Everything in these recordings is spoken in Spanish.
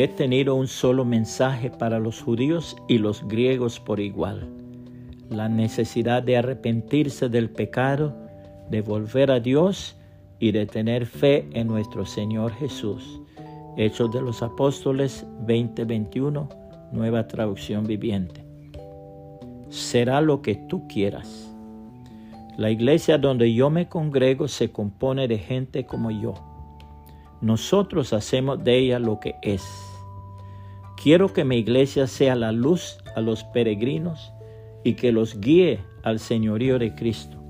He tenido un solo mensaje para los judíos y los griegos por igual. La necesidad de arrepentirse del pecado, de volver a Dios y de tener fe en nuestro Señor Jesús. Hechos de los Apóstoles 20:21, nueva traducción viviente. Será lo que tú quieras. La iglesia donde yo me congrego se compone de gente como yo. Nosotros hacemos de ella lo que es. Quiero que mi iglesia sea la luz a los peregrinos y que los guíe al señorío de Cristo.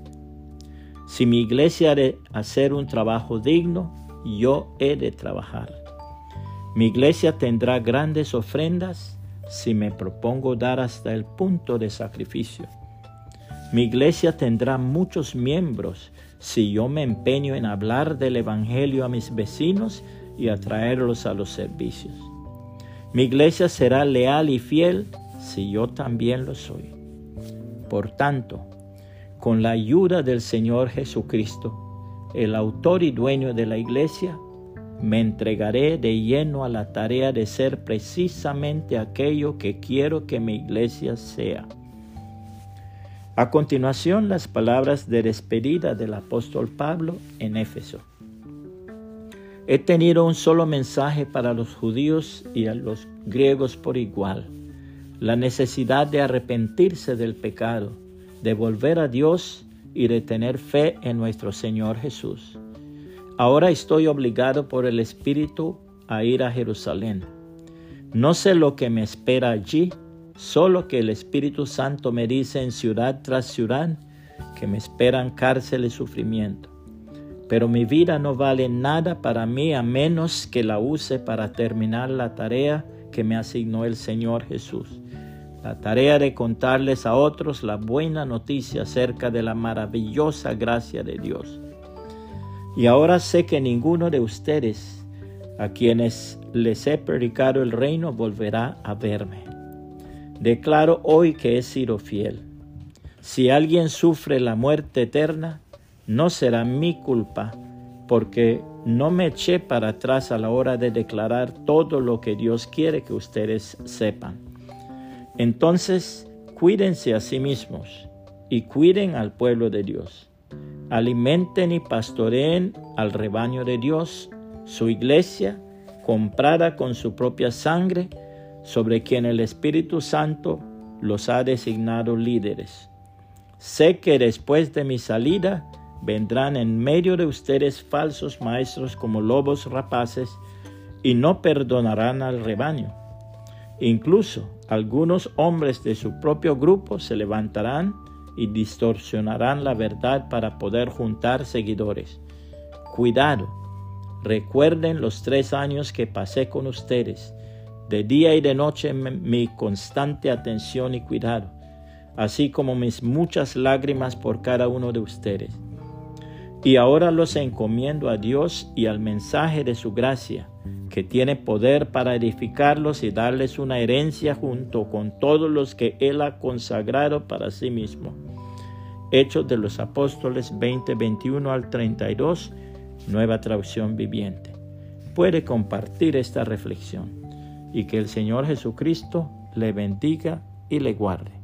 Si mi iglesia ha de hacer un trabajo digno, yo he de trabajar. Mi iglesia tendrá grandes ofrendas si me propongo dar hasta el punto de sacrificio. Mi iglesia tendrá muchos miembros si yo me empeño en hablar del Evangelio a mis vecinos y atraerlos a los servicios. Mi iglesia será leal y fiel si yo también lo soy. Por tanto, con la ayuda del Señor Jesucristo, el autor y dueño de la iglesia, me entregaré de lleno a la tarea de ser precisamente aquello que quiero que mi iglesia sea. A continuación, las palabras de despedida del apóstol Pablo en Éfeso. He tenido un solo mensaje para los judíos y a los griegos por igual, la necesidad de arrepentirse del pecado de volver a Dios y de tener fe en nuestro Señor Jesús. Ahora estoy obligado por el Espíritu a ir a Jerusalén. No sé lo que me espera allí, solo que el Espíritu Santo me dice en ciudad tras ciudad que me esperan cárcel y sufrimiento. Pero mi vida no vale nada para mí a menos que la use para terminar la tarea que me asignó el Señor Jesús la tarea de contarles a otros la buena noticia acerca de la maravillosa gracia de Dios. Y ahora sé que ninguno de ustedes a quienes les he predicado el reino volverá a verme. Declaro hoy que he sido fiel. Si alguien sufre la muerte eterna, no será mi culpa, porque no me eché para atrás a la hora de declarar todo lo que Dios quiere que ustedes sepan. Entonces, cuídense a sí mismos y cuiden al pueblo de Dios. Alimenten y pastoreen al rebaño de Dios, su iglesia, comprada con su propia sangre, sobre quien el Espíritu Santo los ha designado líderes. Sé que después de mi salida vendrán en medio de ustedes falsos maestros como lobos rapaces y no perdonarán al rebaño. Incluso algunos hombres de su propio grupo se levantarán y distorsionarán la verdad para poder juntar seguidores. Cuidado, recuerden los tres años que pasé con ustedes, de día y de noche mi constante atención y cuidado, así como mis muchas lágrimas por cada uno de ustedes. Y ahora los encomiendo a Dios y al mensaje de su gracia que tiene poder para edificarlos y darles una herencia junto con todos los que Él ha consagrado para sí mismo. Hechos de los Apóstoles 20, 21 al 32, nueva traducción viviente. Puede compartir esta reflexión y que el Señor Jesucristo le bendiga y le guarde.